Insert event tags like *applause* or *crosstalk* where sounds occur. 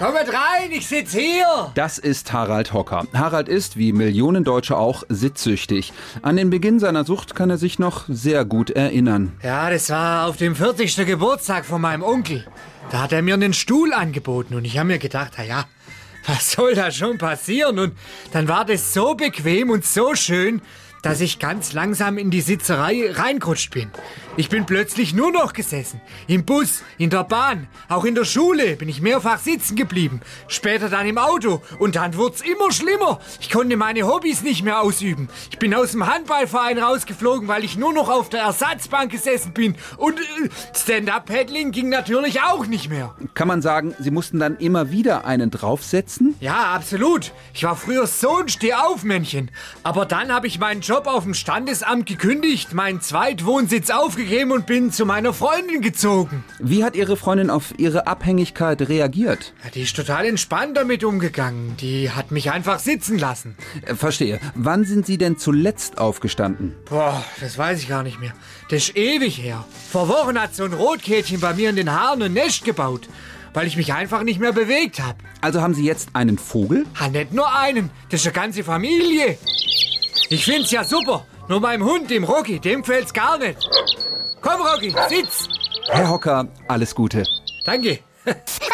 Kommt rein, ich sitz hier. Das ist Harald Hocker. Harald ist, wie Millionen Deutsche auch, sitzsüchtig. An den Beginn seiner Sucht kann er sich noch sehr gut erinnern. Ja, das war auf dem 40. Geburtstag von meinem Onkel. Da hat er mir einen Stuhl angeboten und ich habe mir gedacht, na ja, was soll da schon passieren? Und dann war das so bequem und so schön, dass ich ganz langsam in die Sitzerei reingerutscht bin. Ich bin plötzlich nur noch gesessen. Im Bus, in der Bahn, auch in der Schule bin ich mehrfach sitzen geblieben. Später dann im Auto. Und dann wurd's immer schlimmer. Ich konnte meine Hobbys nicht mehr ausüben. Ich bin aus dem Handballverein rausgeflogen, weil ich nur noch auf der Ersatzbank gesessen bin. Und äh, Stand-up-Paddling ging natürlich auch nicht mehr. Kann man sagen, Sie mussten dann immer wieder einen draufsetzen? Ja, absolut. Ich war früher so ein Stehaufmännchen. Aber dann habe ich meinen Job auf dem Standesamt gekündigt, meinen Zweitwohnsitz aufgegeben und bin zu meiner Freundin gezogen. Wie hat Ihre Freundin auf Ihre Abhängigkeit reagiert? Ja, die ist total entspannt damit umgegangen. Die hat mich einfach sitzen lassen. Äh, Verstehe. Wann sind Sie denn zuletzt aufgestanden? Boah, das weiß ich gar nicht mehr. Das ist ewig her. Vor Wochen hat so ein Rotkätchen bei mir in den Haaren ein Nest gebaut, weil ich mich einfach nicht mehr bewegt habe. Also haben Sie jetzt einen Vogel? Ha, nicht nur einen, das ist eine ganze Familie. Ich find's ja super. Nur meinem Hund, dem Rocky, dem gefällt's gar nicht. Komm, Rocky, sitz. Herr Hocker, alles Gute. Danke. *laughs*